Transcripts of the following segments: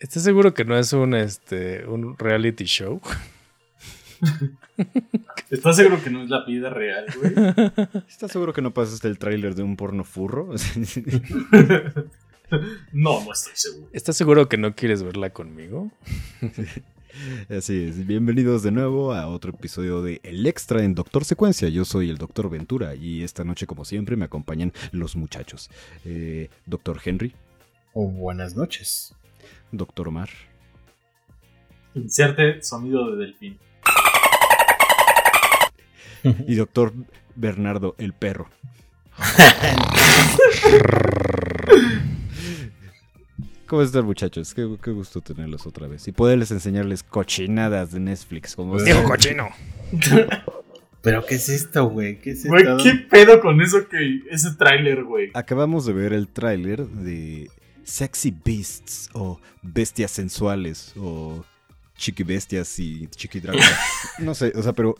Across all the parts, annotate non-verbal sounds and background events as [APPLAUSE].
¿Estás seguro que no es un, este, un reality show? [LAUGHS] ¿Estás seguro que no es la vida real, güey? ¿Estás seguro que no pasaste el tráiler de un porno furro? [LAUGHS] no, no estoy seguro. ¿Estás seguro que no quieres verla conmigo? [LAUGHS] Así es, bienvenidos de nuevo a otro episodio de El Extra en Doctor Secuencia. Yo soy el Doctor Ventura y esta noche, como siempre, me acompañan los muchachos. Eh, Doctor Henry. Oh, buenas noches. Doctor Omar. Inserte sonido de delfín. y doctor Bernardo, el perro. ¿Cómo están muchachos? Qué, gusto tenerlos otra vez. Y poderles enseñarles cochinadas de Netflix. Como Digo cochino. ¿Pero qué es esto, güey? ¿Qué es Güey, ¿qué pedo con eso que ese tráiler, güey? Acabamos de ver el tráiler de Sexy Beasts o Bestias Sensuales o Chiqui Bestias y Chiqui Dragon. [LAUGHS] no sé, o sea, pero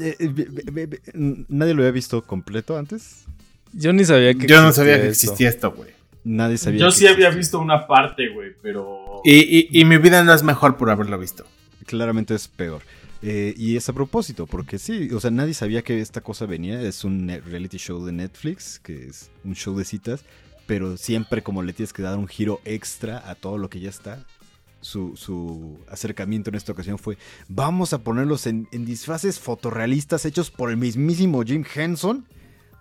eh, eh, ¿Nadie lo había visto completo antes? Yo ni sabía que Yo no sabía que existía esto, güey. Nadie sabía. Yo sí había visto una parte, güey, pero. Y, mi vida no es mejor por haberlo visto. Claramente es peor. Eh, y es a propósito, porque sí, o sea, nadie sabía que esta cosa venía. Es un reality show de Netflix, que es un show de citas, pero siempre como le tienes que dar un giro extra a todo lo que ya está su, acercamiento en esta ocasión fue, vamos a ponerlos en, disfraces fotorrealistas hechos por el mismísimo Jim Henson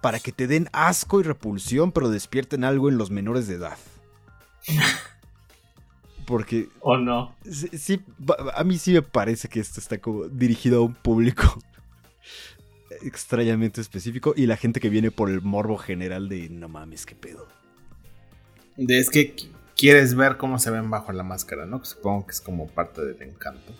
para que te den asco y repulsión, pero despierten algo en los menores de edad. [LAUGHS] Porque... ¿O no? Sí, a mí sí me parece que esto está como dirigido a un público [LAUGHS] extrañamente específico y la gente que viene por el morbo general de no mames, qué pedo. Es que quieres ver cómo se ven bajo la máscara, ¿no? Supongo que es como parte del encanto.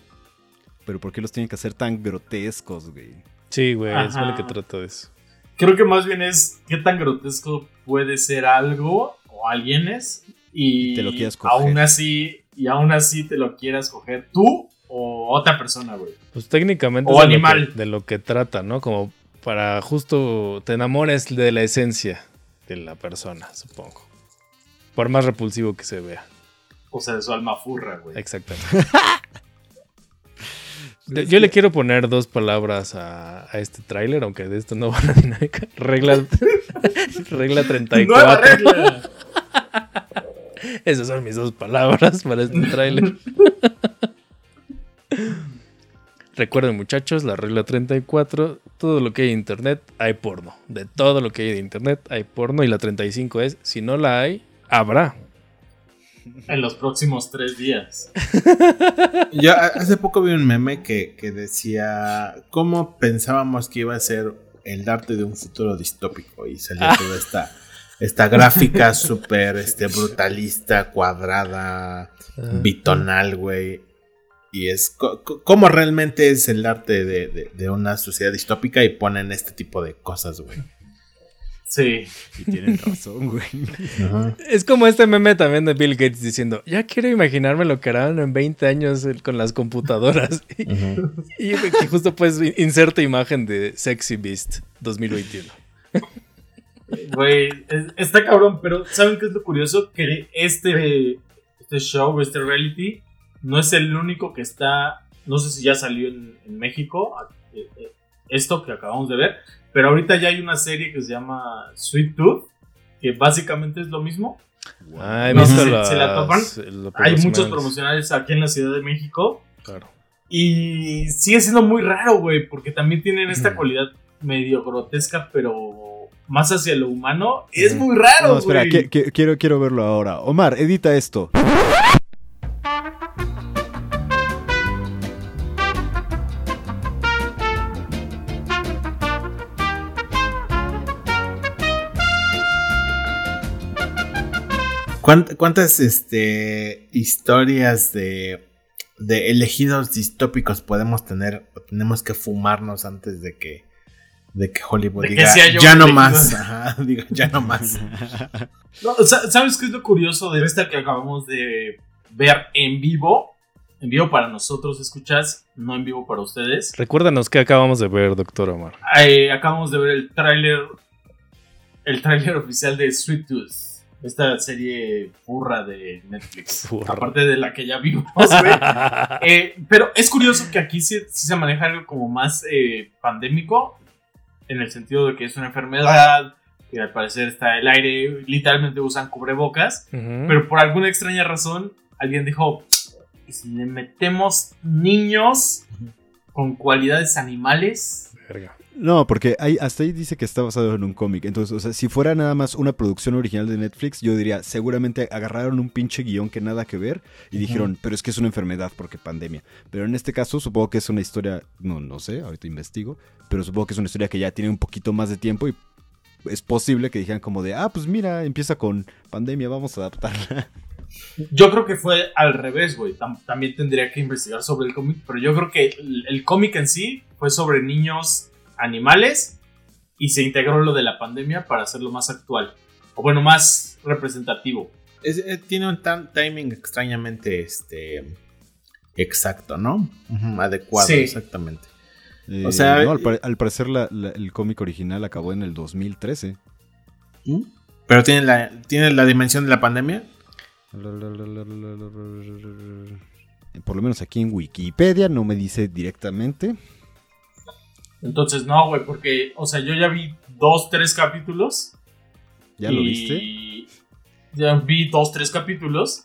Pero ¿por qué los tienen que hacer tan grotescos, güey? Sí, güey, es lo que trato de eso. Creo que más bien es qué tan grotesco puede ser algo o alguien es y, te lo quieras coger. aún así y aún así te lo quieras coger tú o otra persona, güey. Pues técnicamente o animal de lo que trata, ¿no? Como para justo te enamores de la esencia de la persona, supongo. Por más repulsivo que se vea. O sea, de su alma furra, güey. Exactamente. [LAUGHS] Yo le quiero poner dos palabras a, este tráiler, aunque de esto no [LAUGHS] va a dinámica. Regla, [LAUGHS] regla 34. ¡Nueva regla! Esas son mis dos palabras para este tráiler. Recuerden muchachos, la regla 34, todo lo que hay en internet hay porno. De todo lo que hay de internet hay porno. Y la 35 es, si no la hay, habrá. En los próximos tres días. [LAUGHS] Yo hace poco vi un meme que, decía cómo pensábamos que iba a ser el arte de un futuro distópico y salió ah. toda esta, esta gráfica súper este, brutalista, cuadrada, bitonal, güey. Y es cómo realmente es el arte de, de, una sociedad distópica y ponen este tipo de cosas, güey. Sí. Y tienen razón, güey. Es como este meme también de Bill Gates diciendo, ya quiero imaginarme lo que harán en 20 años con las computadoras. [LAUGHS] y, justo pues inserte imagen de Sexy Beast 2021. Güey, está cabrón, pero ¿saben qué es lo curioso? Que este, este show, este reality, no es el único que está, no sé si ya salió en, en México, eh, eh, esto que acabamos de ver, pero ahorita ya hay una serie que se llama Sweet Tooth, que básicamente es lo mismo. no sé si se la topan. Hay muchos promocionales aquí en la Ciudad de México. Claro. Y sigue siendo muy raro, güey, porque también tienen esta cualidad medio grotesca, pero más hacia lo humano. Es muy raro, no, espera, quiero, quiero verlo ahora. Omar, edita esto. ¿Cuántas este, historias de, de elegidos distópicos podemos tener o tenemos que fumarnos antes de que, de que Hollywood diga [LAUGHS] ya no más? diga [LAUGHS] ya no más. ¿Sabes qué es lo curioso de esta que acabamos de ver en vivo? En vivo para nosotros, escuchas, no en vivo para ustedes. Recuérdanos qué acabamos de ver, doctor Omar. Eh, acabamos de ver el tráiler, el tráiler oficial de Sweet Tooth esta serie burra de Netflix. Burra. Aparte de la que ya vimos, güey. [LAUGHS] Eh, pero es curioso que aquí sí, sí se maneja algo como más eh, pandémico, en el sentido de que es una enfermedad, que al parecer está el aire, literalmente usan cubrebocas, pero por alguna extraña razón alguien dijo, "¿Y si le metemos niños con cualidades animales, Verga. No, porque hasta ahí dice que está basado en un cómic. Entonces, o sea, si fuera nada más una producción original de Netflix, yo diría, seguramente agarraron un pinche guion que nada que ver y dijeron, pero es que es una enfermedad porque pandemia. Pero en este caso, supongo que es una historia, no, no sé, ahorita investigo, pero supongo que es una historia que ya tiene un poquito más de tiempo y es posible que dijeran como de, ah, pues mira, empieza con pandemia, vamos a adaptarla. Yo creo que fue al revés, güey. Tam- también tendría que investigar sobre el cómic, pero yo creo que el, el cómic en sí fue sobre niños animales y se integró lo de la pandemia para hacerlo más actual. O bueno, más representativo. Es- eh, tiene un timing extrañamente este exacto, ¿no? Adecuado, Sí. exactamente. Eh, O sea, no, al, pare- al parecer la- la- el cómic original acabó en el 2013. ¿Mm? Pero tiene la, tiene la dimensión de la pandemia. Por lo menos aquí en Wikipedia no me dice directamente. Entonces, no, güey, porque, o sea, yo ya vi dos, tres capítulos. ¿Ya lo viste? Ya vi dos, tres capítulos.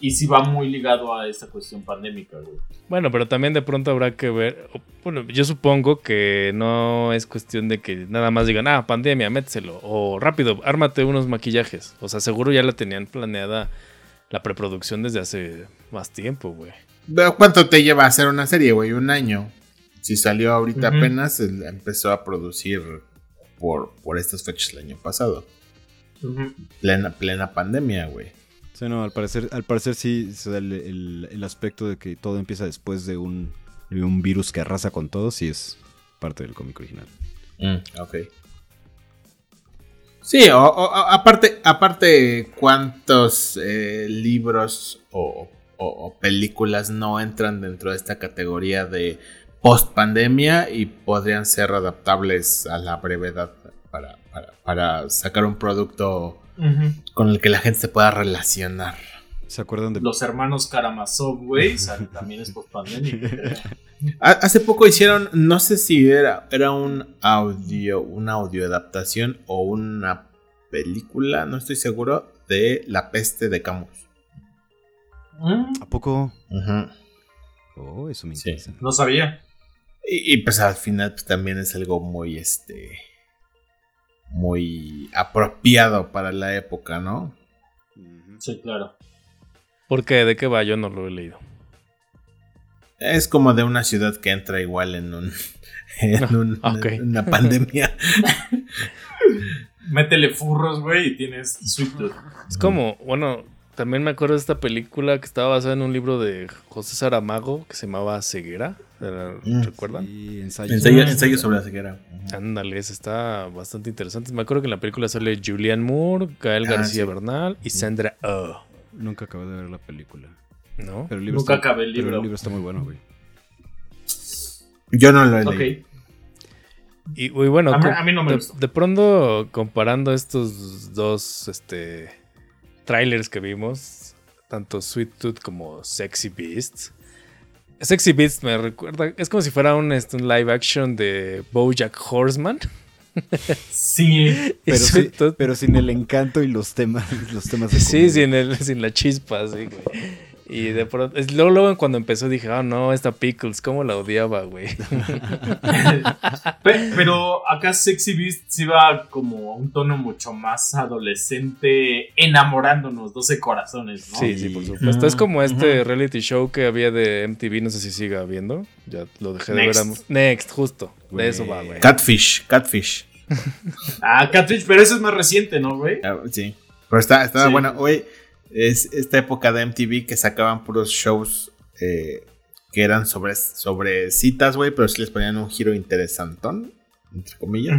Y sí va muy ligado a esta cuestión pandémica, güey. Bueno, pero también de pronto habrá que ver. Bueno, yo supongo que no es cuestión de que nada más digan, ah, pandemia, méteselo. O rápido, ármate unos maquillajes. O sea, seguro ya la tenían planeada la preproducción desde hace más tiempo, güey. ¿Cuánto te lleva a hacer una serie, güey? Un año. Si salió ahorita apenas, empezó a producir por, por estas fechas el año pasado. Plena, plena pandemia, güey. Sí, no, al parecer, al parecer sí se da el, el- el aspecto de que todo empieza después de un, de un virus que arrasa con todos y es parte del cómic original. Mm, ok. Sí, o, o- o- aparte, aparte, ¿cuántos eh, libros o, o- o películas no entran dentro de esta categoría de post pandemia y podrían ser adaptables a la brevedad para, para- para sacar un producto con el que la gente se pueda relacionar? ¿Se acuerdan de Los hermanos Karamazov, güey, o sea, también es post-pandémico. [LAUGHS] Ha- Hace poco hicieron, no sé si era, era un audio, una audio adaptación o una película, no estoy seguro, de La peste de Camus. Mm, ¿A poco? Oh, eso me Sí. interesa. No sabía. Y, y, pues al final pues, también es algo muy este muy apropiado para la época, ¿no? Sí, claro. ¿Por qué? ¿De qué va? Yo no lo he leído. Es como de una ciudad que entra igual en un [LAUGHS] en un- Ok. en una pandemia. [LAUGHS] Métele furros, güey, y tienes Sweet Tooth. Es como, bueno, también me acuerdo de esta película que estaba basada en un libro de José Saramago que se llamaba Ceguera. ¿La Mm. ¿Recuerdan? Sí, ensayo. Ensayo, ensayo sobre la ceguera. Ándale, esa está bastante interesante. Me acuerdo que en la película sale Julianne Moore, Gael Ah, García sí. Bernal y Sandra Oh. Nunca acabé de ver la película. ¿No? Pero el libro Nunca está, acabé el pero libro. el libro está muy bueno, güey. Yo no lo he Ok. leído. Y, y bueno, A mí- co- a mí no me de, gustó. de pronto comparando estos dos este, trailers que vimos, tanto Sweet Tooth como Sexy Beast. Sexy Beast me recuerda, es como si fuera un, este, un live action de Bojack Horseman. Sí. [LAUGHS] Pero, sí, Sweet Tooth- pero sin el encanto y los temas, los temas de Sí, sin, el, sin la chispa, sí, güey. Y de pronto, es- luego, luego cuando empezó dije, ah, no, esta Pickles, cómo la odiaba, güey. [LAUGHS] Pe- Pero acá Sexy Beast sí va como a un tono mucho más adolescente, enamorándonos, 12 corazones, ¿no? Sí, sí, por supuesto. Es como este reality show que había de MTV, no sé si siga habiendo. Ya lo dejé de Next. ver. a- Next, justo. De eso va, güey. Catfish, Catfish. Ah, Catfish, pero eso es más reciente, ¿no, güey? Ah, Sí. Pero está, estaba Sí. bueno. Hoy es esta época de MTV que sacaban puros shows eh, que eran sobre, sobre citas, güey, pero sí les ponían un giro interesantón, entre comillas.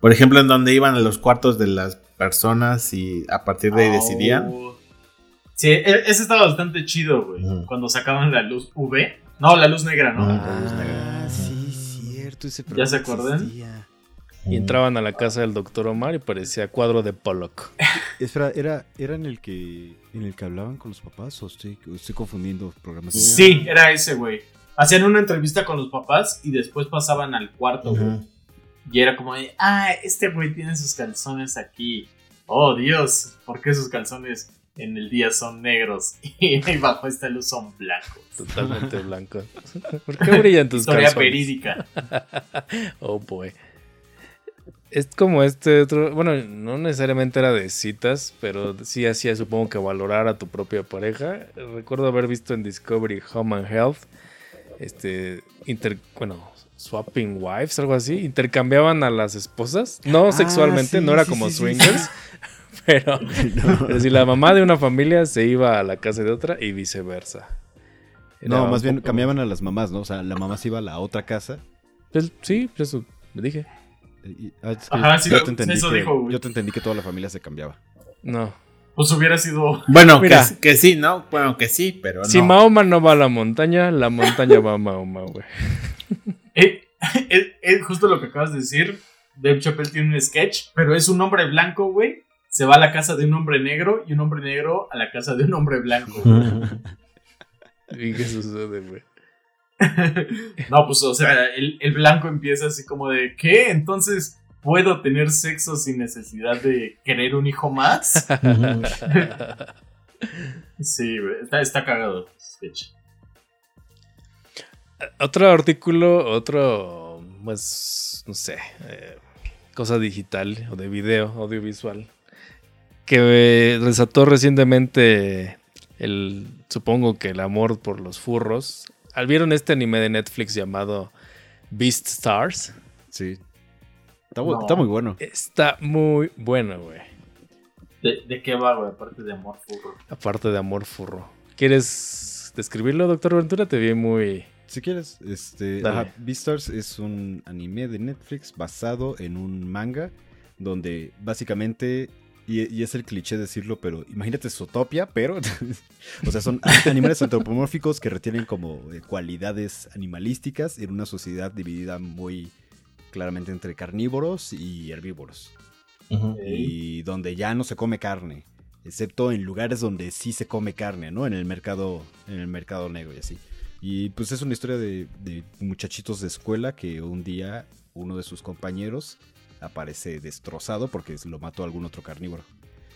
Por ejemplo, en donde iban a los cuartos de las personas y a partir de ahí decidían. Oh. Sí, e- ese estaba bastante chido, güey. Cuando sacaban la luz UV. No, la luz negra, ¿no? Ah. Ah, sí, cierto. Ese ¿Ya se acuerdan? existía. Y entraban a la casa del doctor Omar y parecía cuadro de Pollock. [LAUGHS] Espera, ¿era, ¿era en el que en el que hablaban con los papás o estoy, estoy confundiendo programas? Sí, era ese, güey. Hacían una entrevista con los papás y después pasaban al cuarto, güey. Ujú. Y era como de, ah, este güey tiene sus calzones aquí. Oh, Dios, ¿por qué sus calzones en el día son negros [LAUGHS] y ahí bajo esta luz son blancos? Totalmente [LAUGHS] blanco. ¿Por qué brillan tus Historia calzones? verídica. Oh boy. Es como este otro, bueno, no necesariamente era de citas, pero sí hacía supongo que valorar a tu propia pareja. Recuerdo haber visto en Discovery Home and Health, este, inter, bueno, swapping wives, algo así, intercambiaban a las esposas, no Ah, sexualmente, sí, no era sí, como sí, swingers, [LAUGHS] pero, [LAUGHS] pero si la mamá de una familia se iba a la casa de otra y viceversa. No, más bien cambiaban a las mamás, ¿no? O sea, la mamá se iba a la otra casa. Pues, sí, eso me dije. Y- es que Ajá, sí, yo, te entendí eso que, dijo, güey. yo te entendí que toda la familia se cambiaba. No. Pues hubiera sido. [LAUGHS] Bueno, Mira. que, que sí, ¿no? Bueno, que sí, pero Si no. Mahoma no va a la montaña, la montaña va a Mahoma, güey. [LAUGHS] Eh, es, es justo lo que acabas de decir. Dave Chappelle tiene un sketch, pero es un hombre blanco, güey. Se va a la casa de un hombre negro y un hombre negro a la casa de un hombre blanco. güey. [LAUGHS] ¿Y qué sucede, güey? [LAUGHS] no, pues, o sea, el, el blanco empieza así como de, ¿qué? Entonces, ¿puedo tener sexo sin necesidad de querer un hijo más? [LAUGHS] Sí, está, está cagado. Otro artículo, otro, pues, no sé, eh, cosa digital o de video, audiovisual, que eh, resaltó recientemente el, supongo que el amor por los furros. ¿Al- ¿Vieron este anime de Netflix llamado Beast Stars? Sí. Está, bu- No. está muy bueno. Está muy bueno, güey. ¿De, de qué va, güey? Aparte de amor furro. Aparte de amor furro. ¿Quieres describirlo, doctor Ventura? Te vi muy... Si quieres, este, ajá, Beastars es un anime de Netflix basado en un manga donde básicamente, y, y es el cliché decirlo, pero imagínate Zootopia, pero, [LAUGHS] o sea, son animales antropomórficos que retienen como eh, cualidades animalísticas en una sociedad dividida muy claramente entre carnívoros y herbívoros, y donde ya no se come carne, excepto en lugares donde sí se come carne, ¿no? En el mercado, en el mercado negro y así. Y pues es una historia de, de muchachitos de escuela que un día uno de sus compañeros aparece destrozado porque lo mató algún otro carnívoro.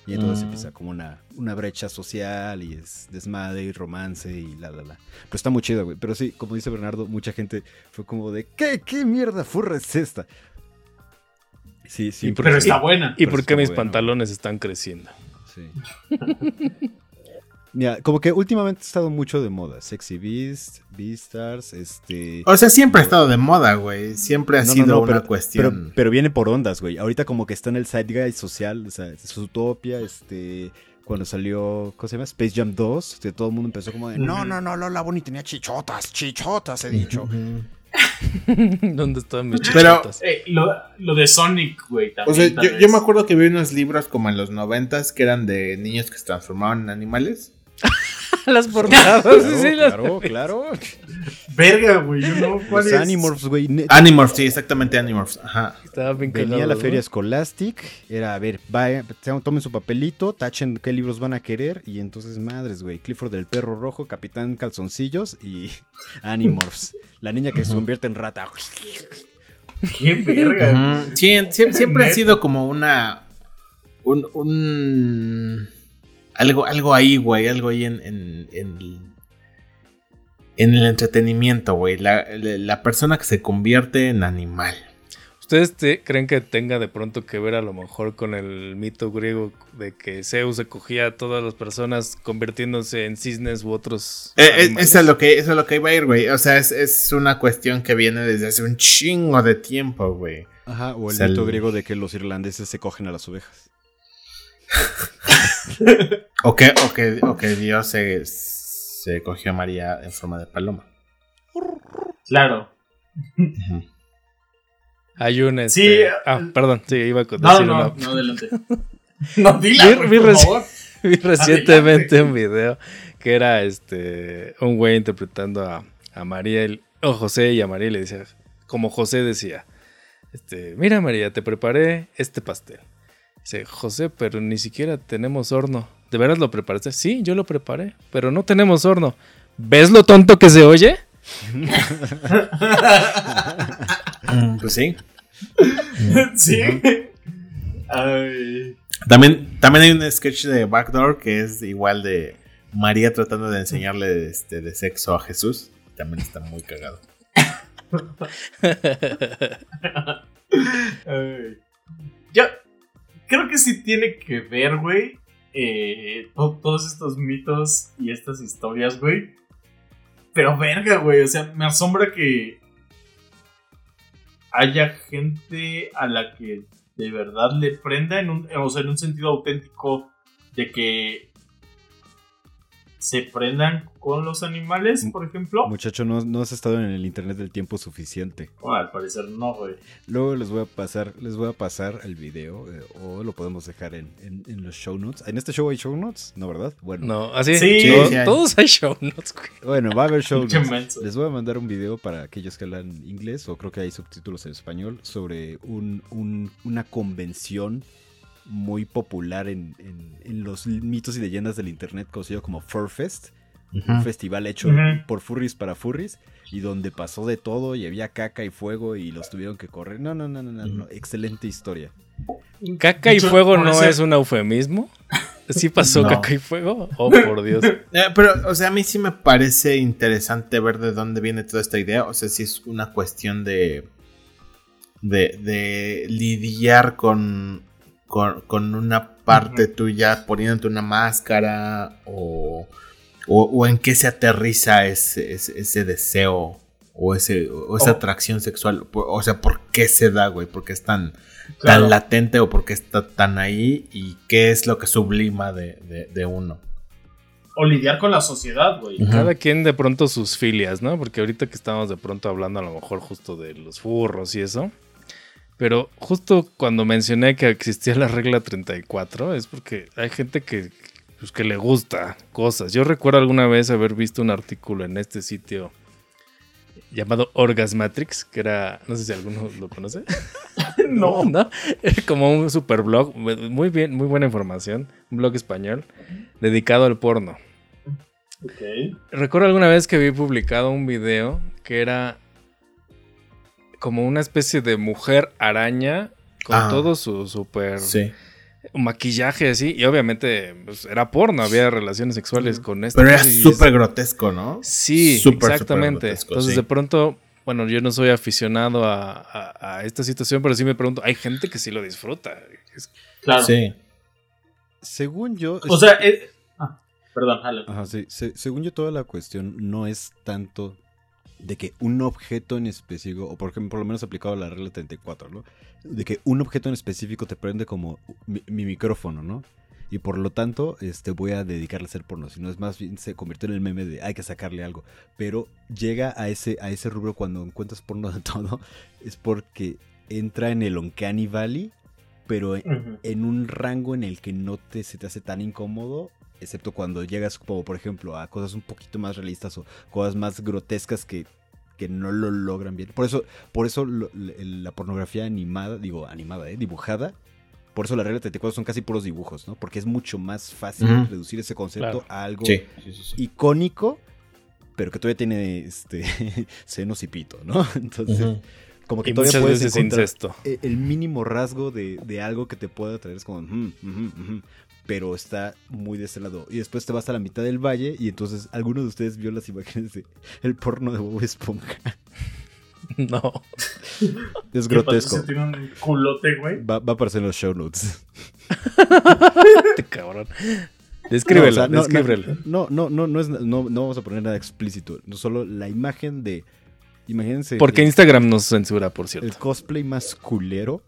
Y entonces Mm. empieza como una, una brecha social y es desmadre y romance y la, la, la. Pero está muy chido, güey. Pero sí, como dice Bernardo, mucha gente fue como de, ¿qué, qué mierda furra es esta? Sí, sí. Y Pero y- está buena. ¿Y Pero por qué mis pantalones están creciendo? Sí. [LAUGHS] Mira, como que últimamente ha estado mucho de moda. Sexy Beast, Beastars, este... O sea, siempre ha estado de moda, güey. Siempre ha No, sido no, una pero, cuestión. Pero, pero viene por ondas, güey. Ahorita como que está en el zeitgeist social, o sea, Zootopia, este... Cuando salió, ¿cómo se llama? Space Jam 2, que todo el mundo empezó como de, no, no, no, Lola Bonnie tenía chichotas, chichotas, he dicho. [LAUGHS] ¿Dónde están mis Pero- chichotas? Eh, lo, lo de Sonic, güey, O también. sea, tal yo, yo me acuerdo que vi unos libros como en los noventas que eran de niños que se transformaban en animales. [LAUGHS] las portadas. Claro, sí, las- claro, claro. Verga, güey, yo no. ¿cuál Los es? Animorphs, güey. Animorphs, sí, exactamente Animorphs. Ajá. Estaba bien Venía a cagado, la ¿no? feria Scholastic, era, a ver, vaya, tomen su papelito, tachen qué libros van a querer, y entonces, madres, güey, Clifford del Perro Rojo, Capitán Calzoncillos y [LAUGHS] Animorphs, la niña que se convierte en rata. Qué verga. Sí, siempre ha sido como una. Un. un- algo, algo ahí, güey. Algo ahí en. en, en, en el entretenimiento, güey. La, la- la persona que se convierte en animal. ¿Ustedes te- creen que tenga de pronto que ver a lo mejor con el mito griego de que Zeus se cogía a todas las personas convirtiéndose en cisnes u otros Eh, eh, eso, es lo que, eso es lo que iba a ir, güey. O sea, es, es una cuestión que viene desde hace un chingo de tiempo, güey. Ajá, o el mito griego de que los irlandeses se cogen a las ovejas. [LAUGHS] O que, o que, o que Dios se, se cogió a María en forma de paloma. Claro. Hay un... este- Sí, eh, ah, perdón, sí, iba a No, decir no, una- no, adelante. [LAUGHS] No, dila, Vi- vi por reci- favor. Vi recientemente Adelante. un video que era este un güey interpretando a, a María el- o José y a María le decía, como José decía, Este, mira María, te preparé este pastel. Dice, José, pero ni siquiera tenemos horno. ¿De veras lo preparaste? Sí, yo lo preparé, pero no tenemos horno. ¿Ves lo tonto que se oye? [LAUGHS] pues sí. [LAUGHS] sí. Ay. También, también hay un sketch de Backdoor que es igual de María tratando de enseñarle este, de sexo a Jesús. También está muy cagado. [LAUGHS] Ay. Yo creo que sí tiene que ver, güey. eh, to- todos estos mitos y estas historias, güey. Pero verga, güey. O sea, me asombra que haya gente a la que de verdad le prenda en un, o sea, en un sentido auténtico de que se prendan con los animales, por ejemplo. Muchacho, no, no has estado en el internet del tiempo suficiente. Bueno, al parecer no, güey. Luego les voy a pasar, les voy a pasar el video eh, o lo podemos dejar en, en- en los show notes. ¿En este show hay show notes? ¿No, verdad? Bueno, No, así. Sí, sí hay. todos hay show notes, güey. bueno, va a haber show [LAUGHS] notes. Les voy a mandar un video para aquellos que hablan inglés o creo que hay subtítulos en español sobre un- un- una convención muy popular en, en- en los mitos y leyendas del internet conocido como Furfest. Un festival hecho por furries para furries y donde pasó de todo y había caca y fuego y los tuvieron que correr. No, no, no, no, no, no. excelente historia. ¿Caca y fuego no es un eufemismo? ¿Sí pasó No. caca y fuego? Oh, por Dios. [LAUGHS] Eh, pero, o sea, a mí sí me parece interesante ver de dónde viene toda esta idea. O sea, si es una cuestión de. de, de lidiar con, con. con una parte tuya poniéndote una máscara. O. o, o en qué se aterriza ese, ese, ese deseo. O, ese, o esa Oh. atracción sexual. O sea, ¿por qué se da, güey? ¿Por qué es tan, Claro. tan latente o por qué está tan ahí? ¿Y qué es lo que sublima de, de, de uno? O lidiar con la sociedad, güey. Cada quien de pronto sus filias, ¿no? Porque ahorita que estamos de pronto hablando a lo mejor justo de los furros y eso. Pero justo cuando mencioné que existía la regla 34 es porque hay gente que, pues, que le gusta cosas. Yo recuerdo alguna vez haber visto un artículo en este sitio llamado Orgasmatrix, que era, no sé si alguno lo conoce. [LAUGHS] No. [LAUGHS] ¿no? Era como un super blog, muy bien, muy buena información, un blog español dedicado al porno. Ok. Recuerdo alguna vez que vi publicado un video que era como una especie de mujer araña con Ah. todo su super Sí. maquillaje así y obviamente pues, era porno, había relaciones sexuales con esto. Pero era súper grotesco, ¿no? Sí, exactamente. grotesco, Entonces sí. de pronto, bueno, yo no soy aficionado a, a- a esta situación, pero sí me pregunto, hay gente que sí lo disfruta. Es- Claro. Sí. Según yo... O sea, eh, ah, perdón. Ajá, sí. Se- según yo, toda la cuestión no es tanto de que un objeto en específico, o por ejemplo, por lo menos aplicado a la regla 34, ¿no? De que un objeto en específico te prende como mi, mi micrófono, ¿no? Y por lo tanto, este, voy a dedicarle a hacer porno. Si no es más bien, se convirtió en el meme de hay que sacarle algo. Pero llega a ese, a ese rubro cuando encuentras porno de [LAUGHS] todo, es porque entra en el Uncanny Valley, pero en, en un rango en el que no te, se te hace tan incómodo, excepto cuando llegas como por ejemplo a cosas un poquito más realistas o cosas más grotescas que, que no lo logran bien. Por eso, por eso lo- la pornografía animada, digo animada, ¿eh? dibujada, por eso la regla 34 son casi puros dibujos, ¿no? Porque es mucho más fácil reducir ese concepto Claro. a algo Sí. sí, sí, sí. icónico, pero que todavía tiene este [LAUGHS] senos y pito, ¿no? [LAUGHS] Entonces, como que Y todavía muchas puedes veces encontrar incesto. e- el mínimo rasgo de, de algo que te pueda traer es como, "Mm, ujú, ujú", pero está muy de ese lado. Y después te vas a la mitad del valle y entonces alguno de ustedes vio las imágenes de el porno de Bob Esponja. [LAUGHS] No. Es ¿Qué grotesco. tiene un culote, güey? Va, va a aparecer en los show notes. [LAUGHS] Este cabrón. Descríbelo, No, o sea, no, descríbelo. No, no, no, no, es, no, no vamos a poner nada explícito. No solo la imagen de. Imagínense. Porque el, Instagram nos censura, por el cierto. cosplay más culero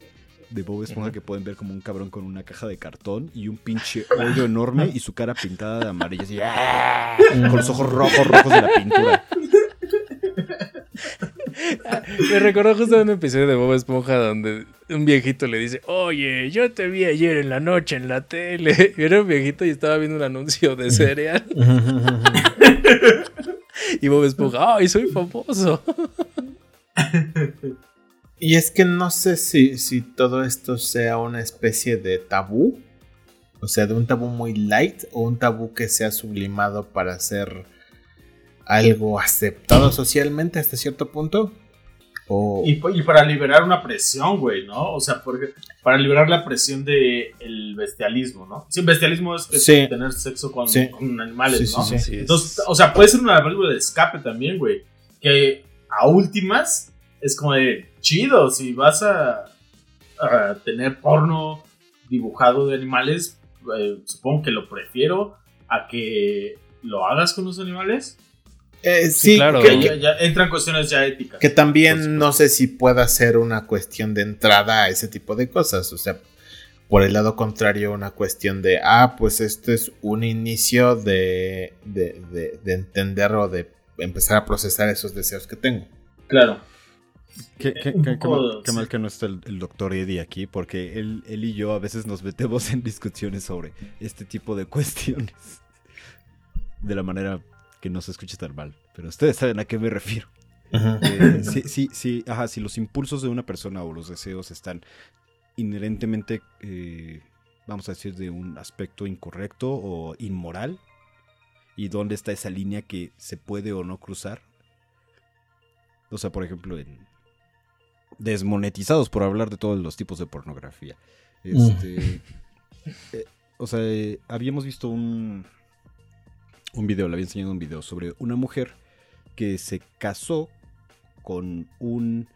de Bob Esponja que pueden ver como un cabrón con una caja de cartón y un pinche hoyo enorme y su cara pintada de amarillo así, ¡ah! con los ojos rojos, rojos de la pintura. Me recordó justo un episodio de Bob Esponja donde un viejito le dice, oye, yo te vi ayer en la noche en la tele. Y [LAUGHS] era un viejito y estaba viendo un anuncio de cereal. [LAUGHS] Y Bob Esponja, ay, soy famoso. [LAUGHS] Y es que no sé si, si todo esto sea una especie de tabú. O sea, de un tabú muy light o un tabú que sea sublimado para ser algo aceptado socialmente hasta cierto punto. Y, para liberar una presión, güey, ¿no? O sea, porque, para liberar la presión del el bestialismo, ¿no? Sí, bestialismo es, tener sexo con, animales, ¿no? Entonces, o sea, puede ser una válvula de escape también, güey. Que a últimas es como de chido, si vas a, tener porno dibujado de animales, eh, supongo que lo prefiero a que lo hagas con los animales. Eh, sí, claro. Que, ya, entran cuestiones ya éticas. Que también no sé si pueda ser una cuestión de entrada a ese tipo de cosas. O sea, por el lado contrario, una cuestión de, ah, pues esto es un inicio de, de, de, entender o de empezar a procesar esos deseos que tengo. Claro. Qué, mal, que no está el, doctor Eddie aquí, porque él, él y yo a veces nos metemos en discusiones sobre este tipo de [LAUGHS] cuestiones. De la manera que no se escuche tan mal, pero ustedes saben a qué me refiero. Eh, sí, sí, sí, ajá, si los impulsos de una persona o los deseos están inherentemente, eh, vamos a decir, de un aspecto incorrecto o inmoral, y dónde está esa línea que se puede o no cruzar. O sea, por ejemplo, en desmonetizados por hablar de todos los tipos de pornografía. Este, [LAUGHS] eh, o sea, habíamos visto un, un video, le había enseñado un video sobre una mujer que se casó con un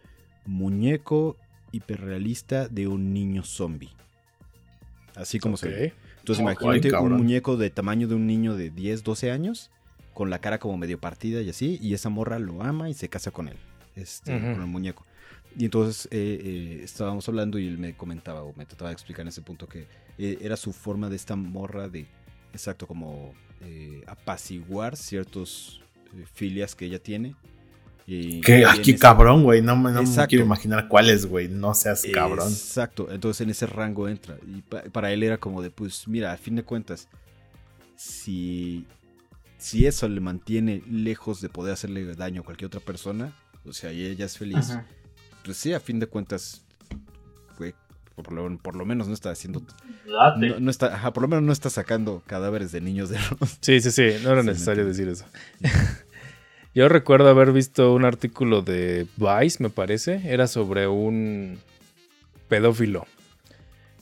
muñeco hiperrealista de un niño zombie. Así como se ve. Entonces imagínate un muñeco de tamaño de un niño de 10, 12 años, con la cara como medio partida y así, y esa morra lo ama y se casa con él, este, con el muñeco. Y entonces eh, eh, estábamos hablando y él me comentaba o me trataba de explicar en ese punto que eh, era su forma de esta morra de, exacto, como eh, apaciguar ciertos eh, filias que ella tiene. Y que aquí cabrón, güey. No, me quiero imaginar cuáles, güey. No seas cabrón. Exacto. Entonces en ese rango entra. Y para él era como de, pues mira, a fin de cuentas, si, si eso le mantiene lejos de poder hacerle daño a cualquier otra persona, o sea, y ella es feliz, pues sí, a fin de cuentas, güey, por lo, por lo menos no está haciendo. No, está, por lo menos no está sacando cadáveres de niños de los. Sí, sí, sí, no era necesario decir eso. [LAUGHS] Yo recuerdo haber visto un artículo de Vice, me parece, era sobre un pedófilo.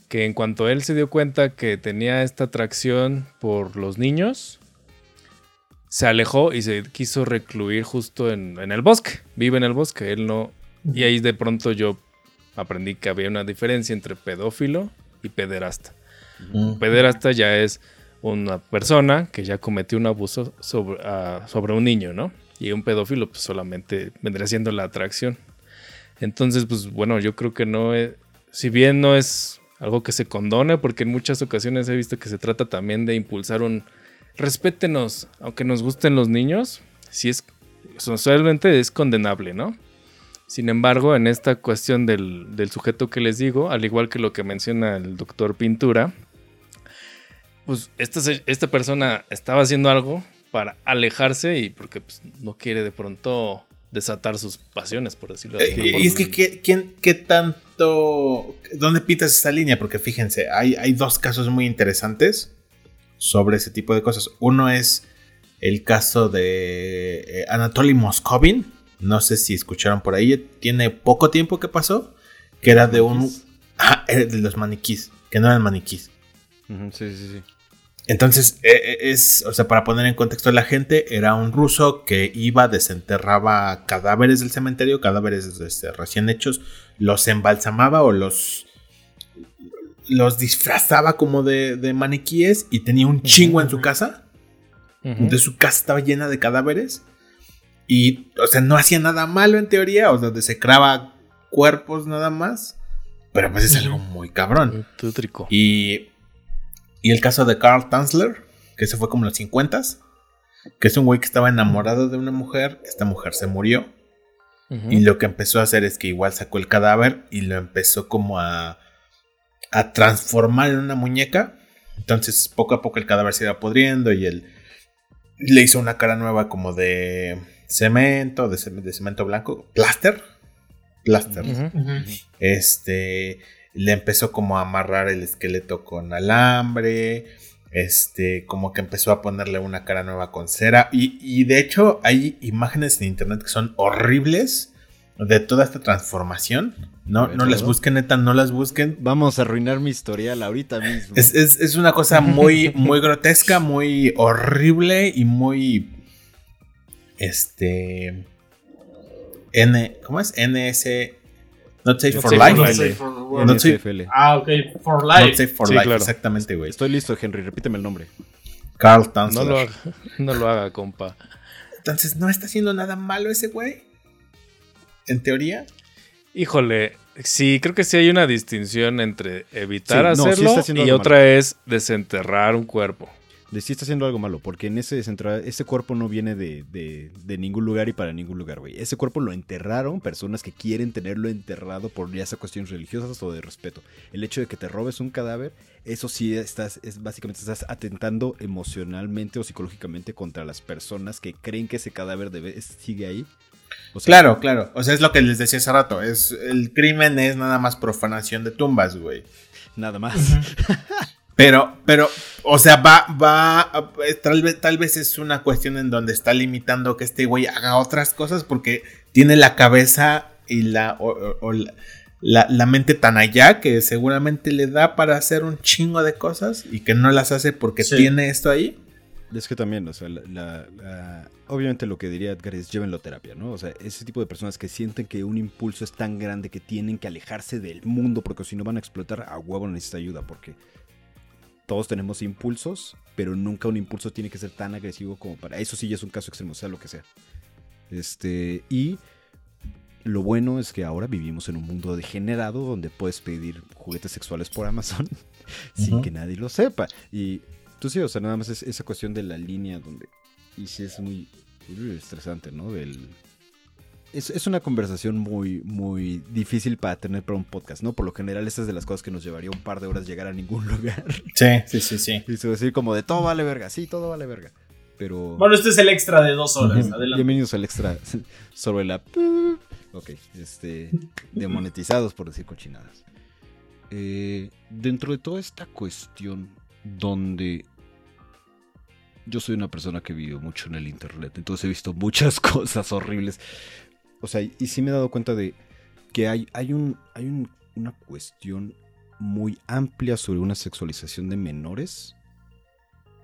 Que en cuanto él se dio cuenta que tenía esta atracción por los niños, se alejó y se quiso recluir justo en, en el bosque. Vive en el bosque, él no. Y ahí de pronto yo aprendí que había una diferencia entre pedófilo y pederasta. Pederasta ya es una persona que ya cometió un abuso sobre, ah, sobre un niño, ¿no? Y un pedófilo pues solamente vendría siendo la atracción. Entonces, pues bueno, yo creo que no es, si bien no es algo que se condone, porque en muchas ocasiones he visto que se trata también de impulsar un respétenos, aunque nos gusten los niños, si es socialmente es condenable, ¿no? Sin embargo, en esta cuestión del, sujeto que les digo, al igual que lo que menciona el doctor Pintura, pues esta, esta persona estaba haciendo algo para alejarse y porque pues, no quiere de pronto desatar sus pasiones, por decirlo así. Eh, y es que, ¿qué, qué, tanto... ¿Dónde pitas esa línea? Porque fíjense, hay, hay dos casos muy interesantes sobre ese tipo de cosas. Uno es el caso de eh, Anatoly Moskovin, no sé si escucharon por ahí. Tiene poco tiempo que pasó. Que era de un. Ah, era de los maniquís. Que no eran maniquís. sí, sí, sí. Entonces, e, e, es, o sea, para poner en contexto a la gente, era un ruso que iba, desenterraba cadáveres del cementerio, cadáveres este, recién hechos, los embalsamaba o los, los disfrazaba como de, maniquíes y tenía un chingo en su casa. De su casa estaba llena de cadáveres y, o sea, no hacía nada malo en teoría, o sea, desecraba cuerpos nada más. Pero pues es algo muy cabrón. Y, y el caso de Carl Tanzler, que se fue como en los 50 que es un güey que estaba enamorado de una mujer, esta mujer se murió. Y lo que empezó a hacer es que igual sacó el cadáver y lo empezó como a, a transformar en una muñeca. Entonces poco a poco el cadáver se iba podriendo y él le hizo una cara nueva como de cemento, de, cemento blanco, plaster, blasters. Este, le empezó como a amarrar el esqueleto con alambre, este, como que empezó a ponerle una cara nueva con cera. Y, de hecho hay imágenes en internet que son horribles de toda esta transformación. No, no las busquen, neta, no las busquen. Vamos a arruinar mi historial ahorita mismo. Es, una cosa muy, muy grotesca, muy horrible y muy. Este. N. ¿Cómo es? NS. Not safe for life. Not safe for, Ah, ok, for life. Not safe for life, exactamente, güey. Estoy listo, Henry, repíteme el nombre. Carl Tanzler. No lo haga, no lo haga, compa. Entonces, ¿no está haciendo nada malo ese güey? En teoría. Híjole, sí, creo que sí hay una distinción entre evitar hacerlo y otra es desenterrar un cuerpo de sí está haciendo algo malo, porque en ese ese cuerpo no viene de, de, ningún lugar y para ningún lugar, güey. Ese cuerpo lo enterraron personas que quieren tenerlo enterrado por ya sea cuestiones religiosas o de respeto. El hecho de que te robes un cadáver, eso sí estás, es básicamente estás atentando emocionalmente o psicológicamente contra las personas que creen que ese cadáver debe, sigue ahí. claro, claro. O sea, es lo que les decía hace rato. Es, el crimen es nada más profanación de tumbas, güey. Nada más. [LAUGHS] Pero, pero, o sea, va, va, tal vez, tal vez es una cuestión en donde está limitando que este güey haga otras cosas porque tiene la cabeza y la, o, la, mente tan allá que seguramente le da para hacer un chingo de cosas y que no las hace porque tiene esto ahí. Es que también, o sea, obviamente lo que diría Edgar es llévenlo a terapia, ¿no? O sea, ese tipo de personas que sienten que un impulso es tan grande que tienen que alejarse del mundo porque si no van a explotar, a huevo necesita ayuda porque todos tenemos impulsos, pero nunca un impulso tiene que ser tan agresivo como para. Eso sí ya es un caso extremo, sea lo que sea. Este, y lo bueno es que ahora vivimos en un mundo degenerado donde puedes pedir juguetes sexuales por Amazon [LAUGHS] sin que nadie lo sepa. Y tú sí, o sea, nada más es esa cuestión de la línea donde. Y sí es muy estresante, ¿no? Del es, una conversación muy, muy difícil para tener para un podcast, ¿no? Por lo general, esa es de las cosas que nos llevaría un par de horas llegar a ningún [LAUGHS] lugar. Sí, sí, sí, sí. Y se decir como de todo vale verga, sí, todo vale verga. Pero. Bueno, este es el extra de dos horas. Adelante. Bienvenidos al extra [LAUGHS] sobre la. Ok, este. Demonetizados por decir cochinadas. Eh, dentro de toda esta cuestión donde yo soy una persona que vive mucho en el internet, entonces he visto muchas [LAUGHS] cosas horribles. O sea, y sí me he dado cuenta de que hay, hay, un, hay una cuestión muy amplia sobre una sexualización de menores.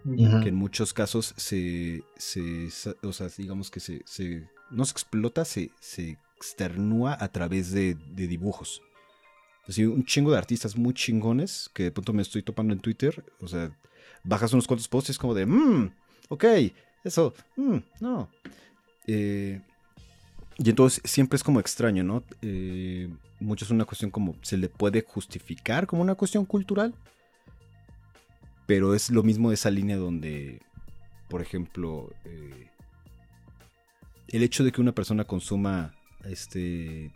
Que en muchos casos se, se, o sea, digamos que se, se no se explota, se, se externúa a través de, de dibujos. Así, un chingo de artistas muy chingones que de pronto me estoy topando en Twitter. O sea, bajas unos cuantos posts y es como de, mmm, ok, eso, mmm, no. Eh, y entonces siempre es como extraño, ¿no? Eh, mucho es una cuestión como se le puede justificar como una cuestión cultural. Pero es lo mismo de esa línea donde, por ejemplo, eh, el hecho de que una persona consuma este,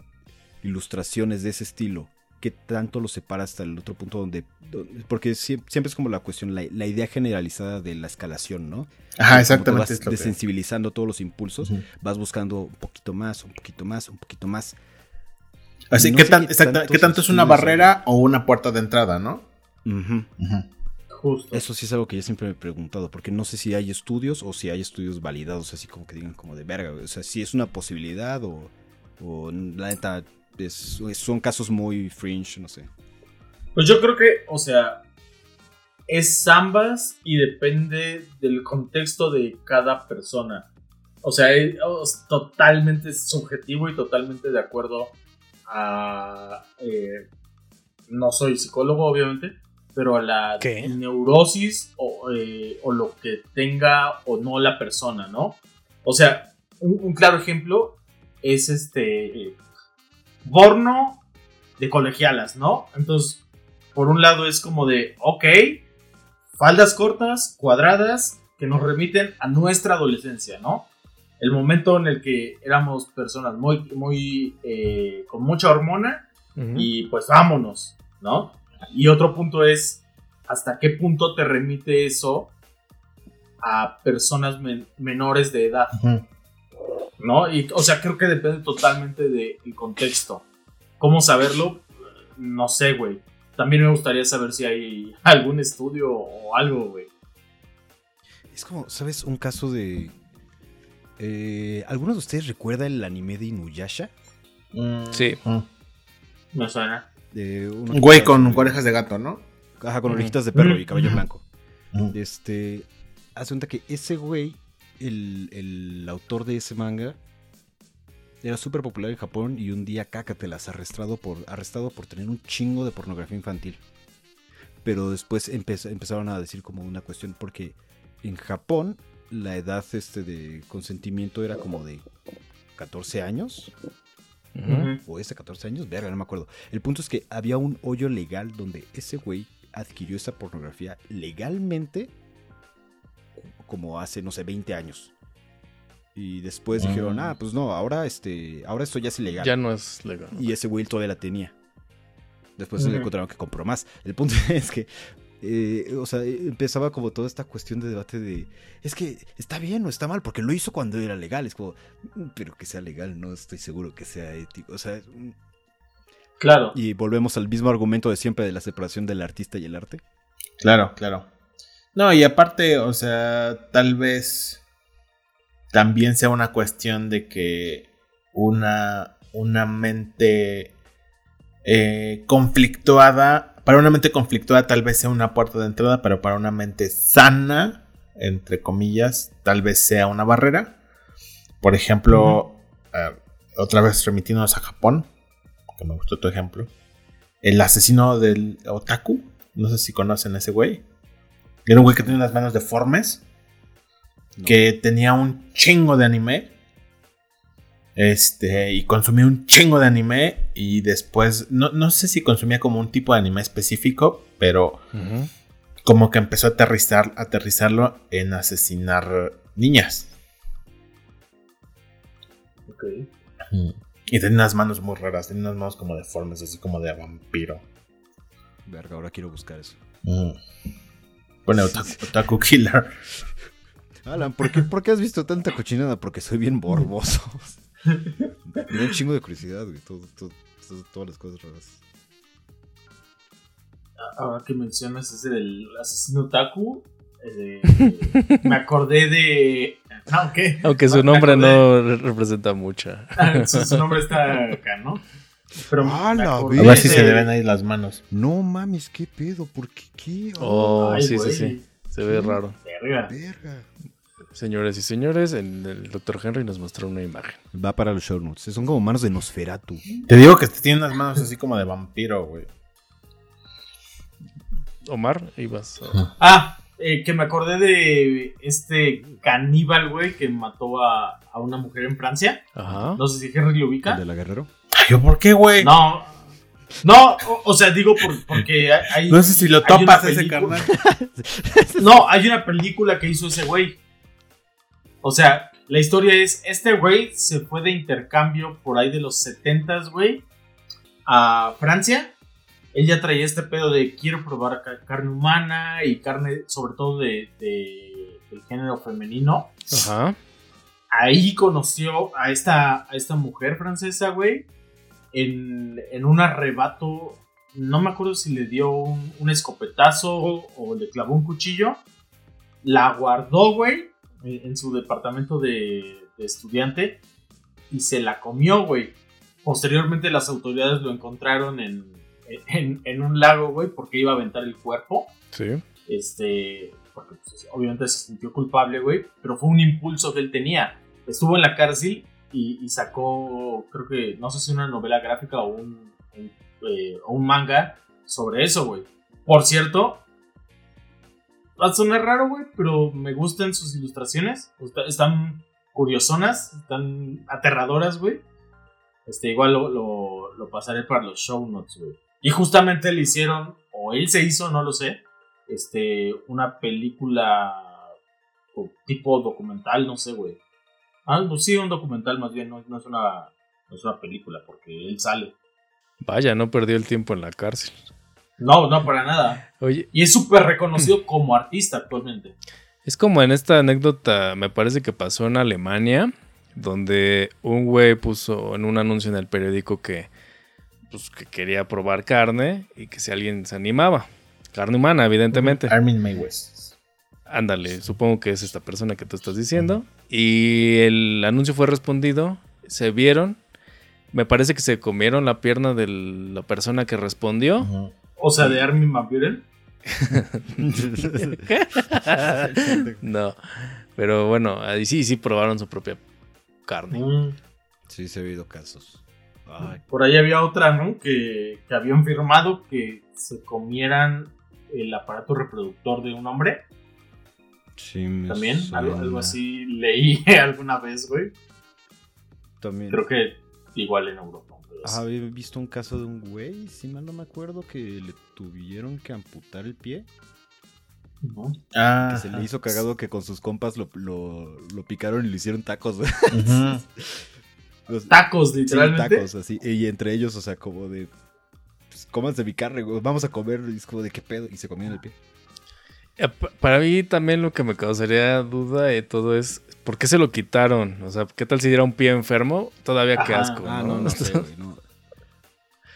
ilustraciones de ese estilo qué tanto lo separa hasta el otro punto donde, porque siempre es como la cuestión, la, idea generalizada de la escalación, ¿no? Ajá, exactamente. Vas desensibilizando todos los impulsos, vas buscando un poquito más, un poquito más, un poquito más. Así, ¿qué, tanto es una barrera o una puerta de entrada, no? Justo. Eso sí es algo que yo siempre me he preguntado, porque no sé si hay estudios o si hay estudios validados, así como que digan como de verga, o sea, si es una posibilidad o, o la neta son casos muy fringe, no sé. Pues yo creo que, o sea, es ambas y depende del contexto de cada persona. O sea, es, totalmente subjetivo y totalmente de acuerdo a... Eh, no soy psicólogo, obviamente, pero a la neurosis eh, o, lo que tenga o no la persona, ¿no? O sea, un, un claro ejemplo es este porno de colegialas, ¿no? Entonces, por un lado es como de, ok, faldas cortas, cuadradas, que nos remiten a nuestra adolescencia, ¿no? El momento en el que éramos personas muy, muy, eh, con mucha hormona y pues vámonos, ¿no? Y otro punto es, ¿hasta qué punto te remite eso a personas menores de edad? ¿No? Y, o sea, creo que depende totalmente del contexto. ¿Cómo saberlo? No sé, güey. También me gustaría saber si hay algún estudio o algo, güey. Es como, ¿sabes? Un caso de. Eh, ¿Alguno de ustedes recuerda el anime de Inuyasha? Mm, Sí. mm. Me suena. De Un güey con sobre- orejas de gato, ¿no? Ajá, con Ujú. orejitas de perro y Ujú. cabello blanco. Mm. Este. Hace cuenta que ese güey, el, el autor de ese manga, era súper popular en Japón y un día cácatelas arrestado por, arrestado por tener un chingo de pornografía infantil. Pero después empez- empezaron a decir como una cuestión, porque en Japón la edad este de consentimiento era como de 14 años. O ese 14 años, verga, no me acuerdo. El punto es que había un hoyo legal donde ese güey adquirió esa pornografía legalmente como hace, no sé, 20 años. Y después Mm. dijeron, ah, pues no, ahora este, ahora esto ya es ilegal. Ya no es legal. Y ese güey todavía la tenía. Después se le encontraron que compró más. El punto [LAUGHS] es que, eh, o sea, empezaba como toda esta cuestión de debate de, es que está bien o está mal, porque lo hizo cuando era legal. Es como, "Mm, pero que sea legal, no estoy seguro que sea ético. O sea, mm, Claro. y volvemos al mismo argumento de siempre de la separación del artista y el arte. Claro, claro. No, y aparte, o sea, tal vez también sea una cuestión de que una, una mente eh, conflictuada, para una mente conflictuada tal vez sea una puerta de entrada, pero para una mente sana, entre comillas, tal vez sea una barrera. Por ejemplo, eh, otra vez remitiéndonos a Japón, que me gustó tu ejemplo, el asesino del otaku, no sé si conocen a ese güey. Era un güey que tenía unas manos deformes. No. Que tenía un chingo de anime. Este. Y consumía un chingo de anime. Y después. No, no sé si consumía como un tipo de anime específico. Pero como que empezó a aterrizar, aterrizarlo en asesinar niñas. Ok. Y tenía unas manos muy raras. Tenía unas manos como deformes, así como de vampiro. Verga, ahora quiero buscar eso. Mm. Pone otaku, otaku killer. Alan, ¿por qué, por qué has visto tanta cochinada? Porque soy bien morboso. [LAUGHS] Me da un chingo de curiosidad, güey. todo- todo- todo- todas las cosas raras. Ahora que mencionas ese del asesino Taku, eh, [LAUGHS] me acordé de. Ah, ok. Aunque su nombre acordé- no re- representa mucha. Ah, su, su nombre está acá, ¿no? Pero ¡A la acordé A ver si se le ven ahí las manos. No mames, ¿qué pedo? ¿Por qué qué? Oh, Ay, sí, güey, sí, sí. Se ve raro. Verga. verga. Señores y señores, el, el Dr. Henry nos mostró una imagen. Va para los show notes. Son como manos de Nosferatu. Te digo que tiene unas manos así como de vampiro, güey. Omar, ibas. a- Ah, eh, que me acordé de este caníbal, güey, que mató a, a una mujer en Francia. Ajá. No sé si Henry lo ¿El ubica. de la Guerrero? Ay, ¿yo por qué, güey? No. No, o, o sea, digo por- porque hay. No sé si lo topas ese película- carnal. [LAUGHS] No, hay una película que hizo ese güey. O sea, la historia es, este güey se fue de intercambio por ahí de los 70s, güey, a Francia. Él ya traía este pedo de quiero probar ca- carne humana y carne sobre todo de, de- del género femenino. Ajá. Ahí conoció a esta, a esta mujer francesa, güey, en, en un arrebato. No me acuerdo si le dio un, un escopetazo o le clavó un cuchillo. La guardó, güey, en, en su departamento de, de estudiante y se la comió, güey. Posteriormente las autoridades lo encontraron en, en, en un lago, güey, porque iba a aventar el cuerpo. Sí. Este, porque pues, obviamente se sintió culpable, güey, pero fue un impulso que él tenía. Estuvo en la cárcel y, sacó, creo que, no sé si una novela gráfica o un, eh, o un manga sobre eso, güey. Por cierto, va a sonar raro, güey, pero me gustan sus ilustraciones. Está- Están curiosonas, están aterradoras, güey. Este, igual lo, lo, lo pasaré para los show notes, güey. Y justamente le hicieron, o él se hizo, no lo sé, este, una película tipo documental, no sé, güey. Ah, pues sí, un documental más bien, no, no es una, no es una película, porque él sale. Vaya, no perdió el tiempo en la cárcel. No, no, para nada. Oye, Y es súper reconocido como artista actualmente. es como en esta anécdota, me parece que pasó en Alemania, donde un güey puso en un anuncio en el periódico que pues, que quería probar carne y que si alguien se animaba. Carne humana, evidentemente. Armin May West. Ándale, supongo que es esta persona que tú estás diciendo. Y el anuncio fue respondido, se vieron. Me parece que se comieron la pierna de la persona que respondió. O sea, de Armin Van Buren. [LAUGHS] no, pero bueno, ahí sí, sí probaron su propia carne. Mm. Sí, se ha habido casos. Ay, Por ahí había otra, ¿no? Que, que habían firmado que se comieran el aparato reproductor de un hombre. Sí, me También, algo, suena. algo así leí [LAUGHS] alguna vez, güey. También. Creo que igual en Europa. Ah, había visto un caso de un güey, si mal no me acuerdo, que le tuvieron que amputar el pie. Ujú. Ah, Que se le hizo cagado que con sus compas lo, lo, lo picaron y le hicieron tacos. [LAUGHS] Los- Tacos, sí, literalmente. tacos, así. Y entre ellos, o sea, como de. Pues, cómanse mi carne, güey, vamos a comer. Y es como de qué pedo. Y se comían el pie. Eh, pa- Para mí también lo que me causaría duda de todo es ¿por qué se lo quitaron? O sea, ¿qué tal si diera un pie enfermo? Todavía qué Ajá. asco. Ah, ¿no? no, no [LAUGHS] sé, güey, no.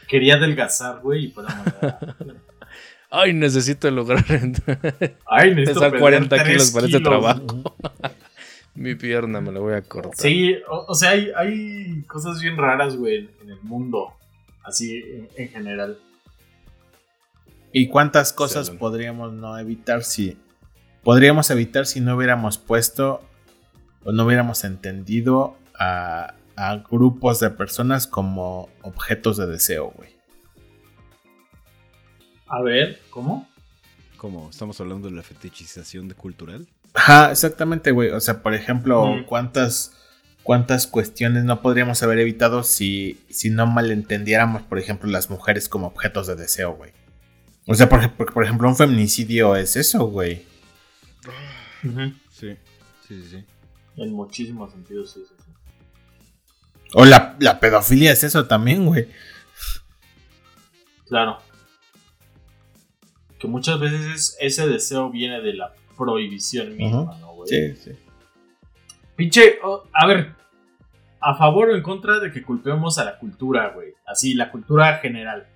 Quería adelgazar, güey, y manera. [LAUGHS] Ay, necesito lograr [LAUGHS] Ay, necesito pesar perder 40 tres kilos para este trabajo. Mi pierna me la voy a cortar. Sí, o, o sea, hay, hay cosas bien raras, güey, en, en el mundo. Así, en, en general. ¿Y cuántas cosas podríamos no evitar si podríamos evitar si no hubiéramos puesto o no hubiéramos entendido a, a grupos de personas como objetos de deseo, güey? A ver, ¿cómo? Como estamos hablando de la fetichización de cultural. Ajá, exactamente, güey. O sea, por ejemplo, cuántas cuántas cuestiones no podríamos haber evitado si si no malentendiéramos, por ejemplo, las mujeres como objetos de deseo, güey. O sea, por, por ejemplo, un feminicidio es eso, güey. Sí, sí, sí. sí. En muchísimos sentidos, sí, sí, sí. O la, la pedofilia es eso también, güey. Claro. Que muchas veces ese deseo viene de la prohibición misma, ¿no, güey? Sí, sí. Pinche, oh, a ver, a favor o en contra de que culpemos a la cultura, güey. Así, la cultura general.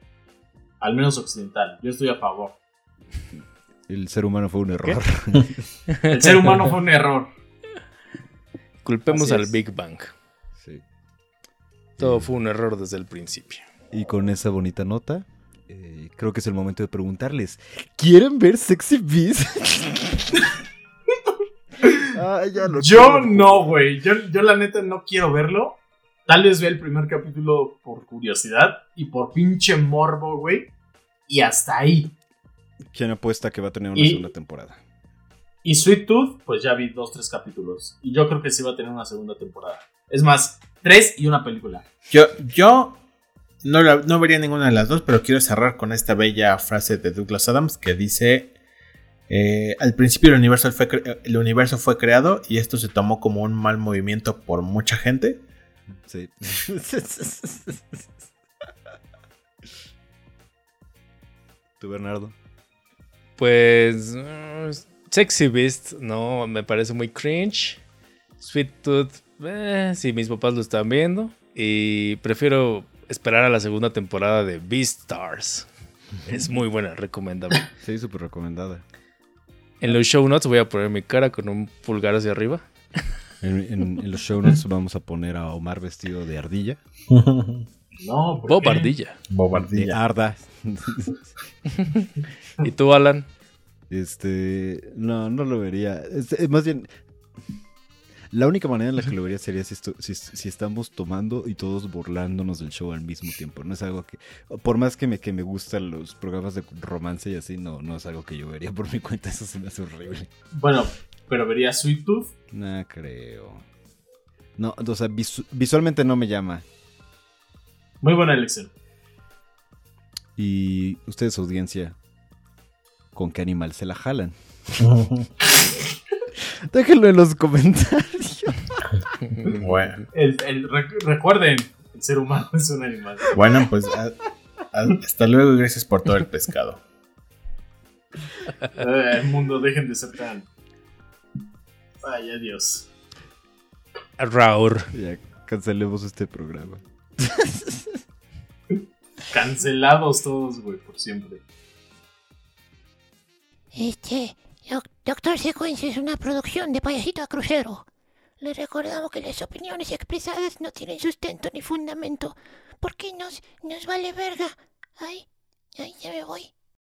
Al menos occidental. Yo estoy a favor. [LAUGHS] El ser humano fue un error. [LAUGHS] El ser humano fue un error. Culpemos al. Big Bang. Sí. Todo fue un error desde el principio. Y con esa bonita nota, eh, creo que es el momento de preguntarles: ¿Quieren ver Sexy Beast? [LAUGHS] ah, ya lo Yo quiero. no, güey. Yo, yo la neta no quiero verlo. Tal vez vea el primer capítulo por curiosidad y por pinche morbo, güey. Y hasta ahí. ¿Quién apuesta que va a tener una Y- segunda temporada? Y Sweet Tooth, pues ya vi dos, tres capítulos. Y yo creo que sí va a tener una segunda temporada. Es más, tres y una película. Yo, yo no, la- no vería ninguna de las dos, pero quiero cerrar con esta bella frase de Douglas Adams que dice: eh, Al principio el universo, fue el universo fue creado y esto se tomó como un mal movimiento por mucha gente. Sí. [LAUGHS] ¿Tú, Bernardo? Pues. mm, Sexy Beast, no, me parece muy cringe. Sweet Tooth, eh, sí, mis papás lo están viendo. Y prefiero esperar a la segunda temporada de Beastars. [LAUGHS] Es muy buena, recomendable. Sí, súper recomendada. En los show notes voy a poner mi cara con un pulgar hacia arriba. En, en- en los show notes vamos a poner a Omar vestido de ardilla. No, ¿por Bob qué? Ardilla. De Bobardilla. Arda. ¿Y tú, Alan? Este. No, no lo vería. Este, más bien. La única manera en la que lo vería sería si, esto- si, si estamos tomando y todos burlándonos del show al mismo tiempo. No es algo que. Por más que me, que me gustan los programas de romance y así, no, no es algo que yo vería por mi cuenta. Eso se me hace horrible. Bueno, pero vería Sweet Tooth. No creo. No, o sea, visu- visualmente no me llama. Muy buena elección. Y ustedes, audiencia, ¿con qué animal se la jalan? [LAUGHS] Déjenlo en los comentarios. [LAUGHS] bueno, El, el- rec- recuerden, el ser humano es un animal. bueno, pues a- a- hasta luego y gracias por todo el pescado. [LAUGHS] Eh, el mundo, dejen de ser tan. Ay, adiós. Raur. Ya cancelemos este programa. Cancelados todos, güey, por siempre. Este, Doctor Secuencia es una producción de Payasito a Crucero. Les recordamos que las opiniones expresadas no tienen sustento ni fundamento, porque nos, nos vale verga. Ay, ay, ya me voy.